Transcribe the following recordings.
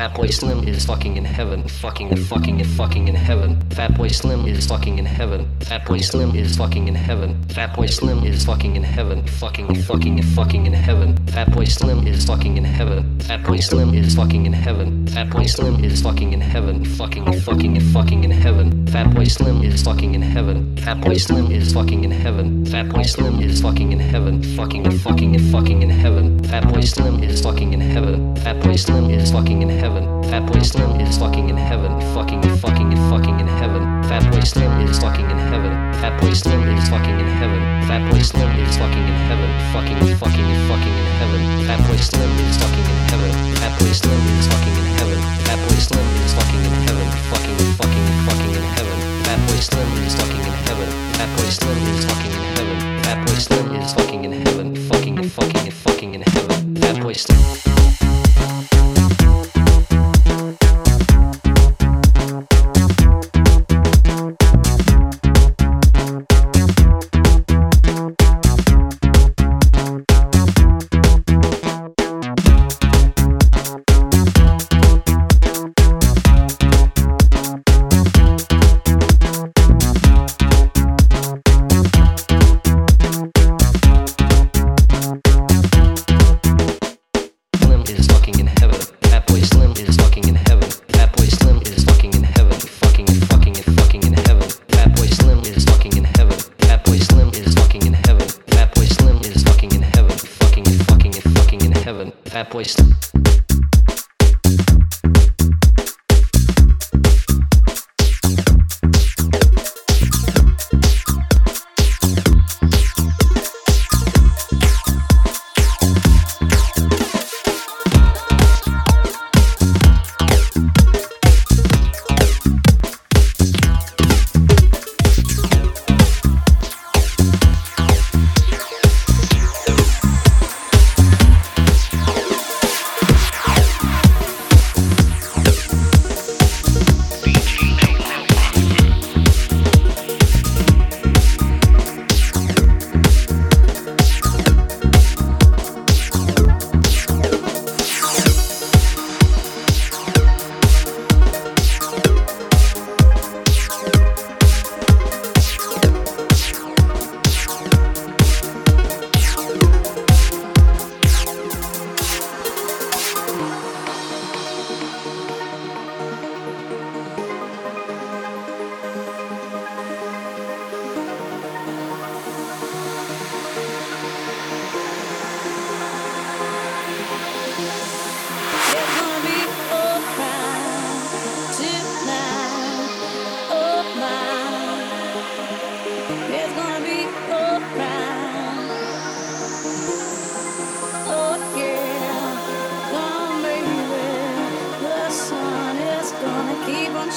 Fatboy Slim is fucking in heaven. Fucking fucking fucking Fatboy Slim is fucking in heaven. Fatboy Slim is fucking in heaven. Fatboy Slim is fucking in heaven. Fucking fucking fucking in heaven. Fatboy Slim is fucking in heaven. Fatboy Slim is fucking in heaven. Fatboy Slim is fucking in heaven. Fucking fucking fucking in heaven. Fatboy Slim is fucking in heaven. Fatboy Slim is fucking in heaven. Fatboy Slim is fucking in heaven. Fucking fucking fucking in heaven. Fatboy Slim is fucking in heaven. Fatboy Slim is fucking in heaven. Fatboy Slim is fucking in heaven. Fucking fucking and fucking in heaven. Fatboy Slim is fucking in heaven. Fatboy Slim is fucking in heaven. Fatboy Slim is fucking in heaven. Fucking fucking and fucking in heaven. Fatboy Slim is fucking in heaven. Fatboy Slim is fucking in heaven. Fatboy Slim is fucking in heaven. Fucking fucking and fucking in heaven. Fatboy Slim is fucking in heaven. Fatboy Slim is fucking in heaven. Fatboy Slim is fucking in heaven. Fucking fucking and fucking in heaven. Fatboy Slim.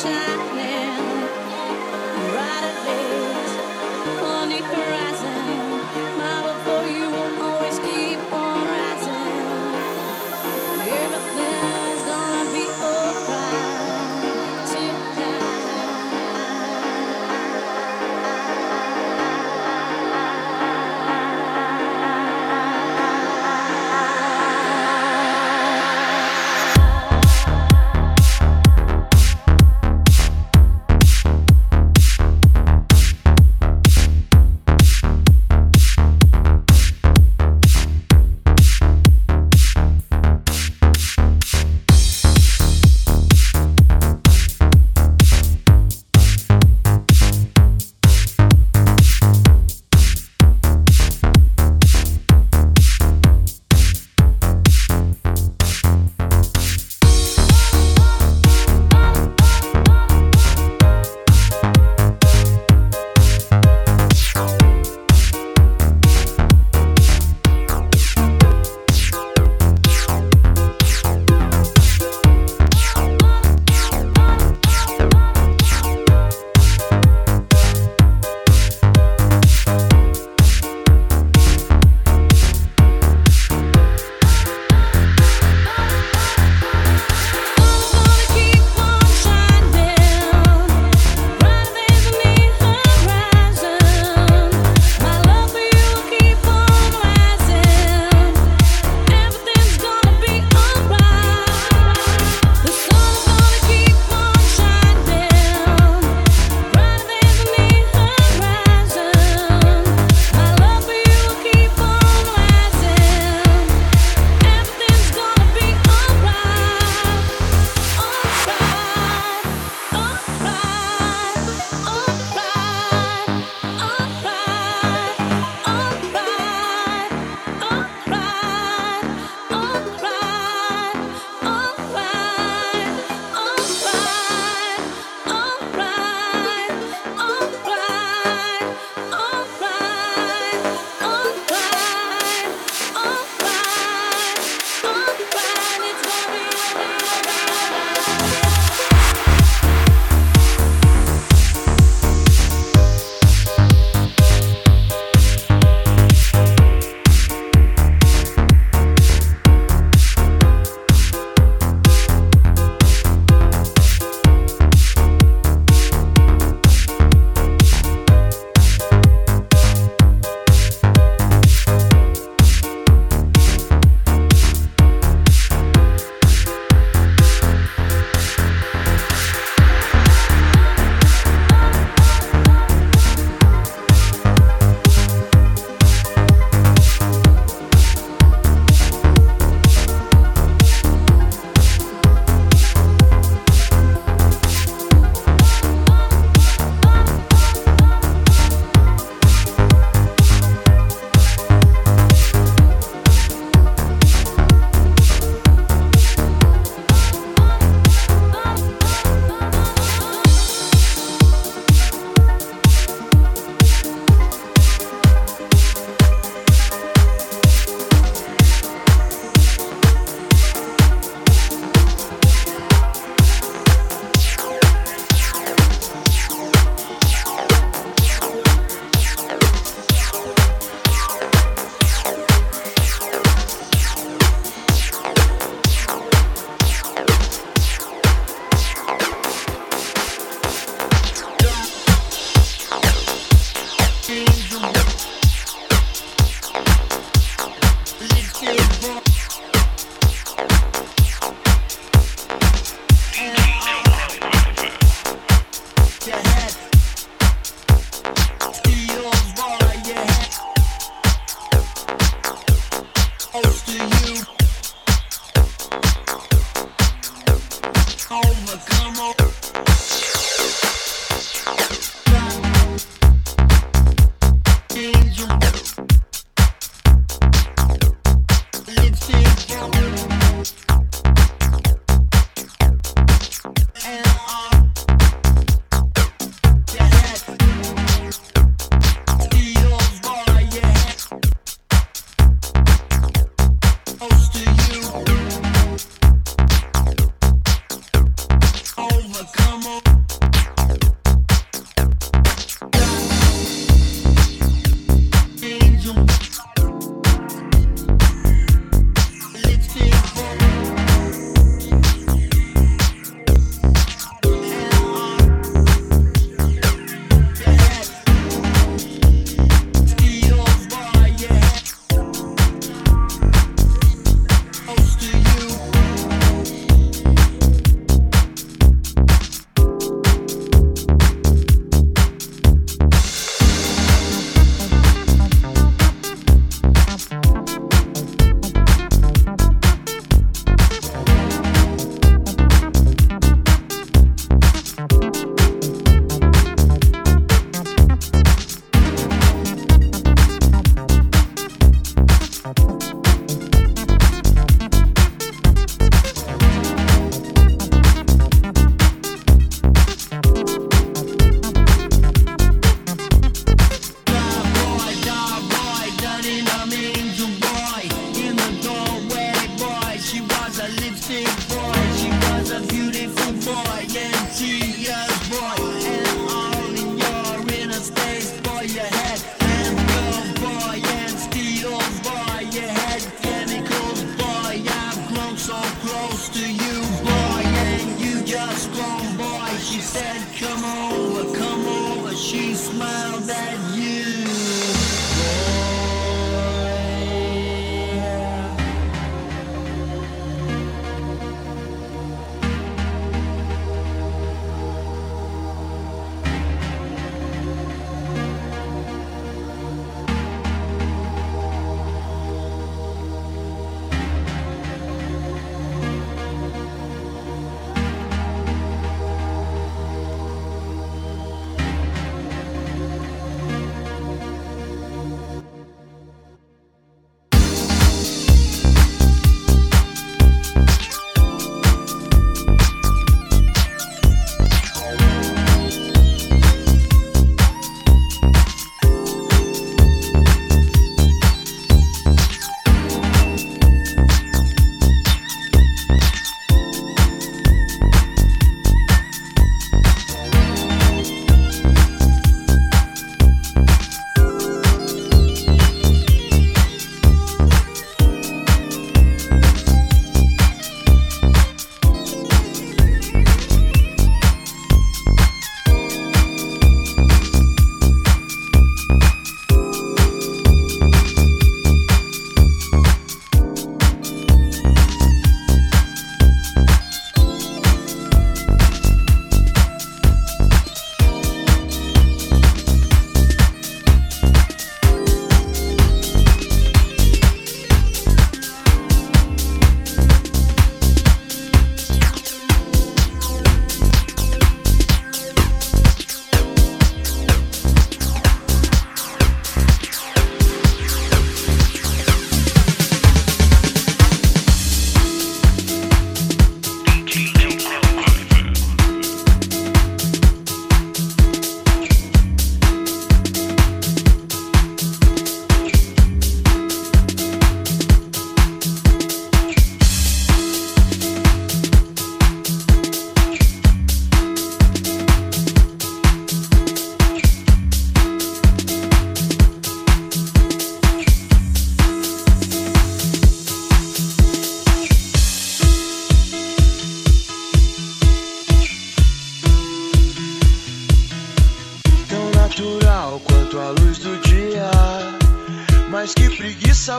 sunshine.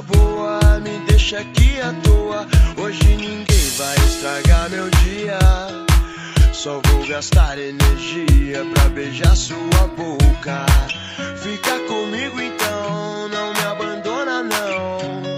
boa me deixa aqui à toa. Hoje ninguém vai estragar meu dia. Só vou gastar energia pra beijar sua boca. Fica comigo então, não me abandona não.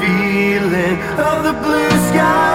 feeling of the blue sky.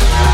Bye.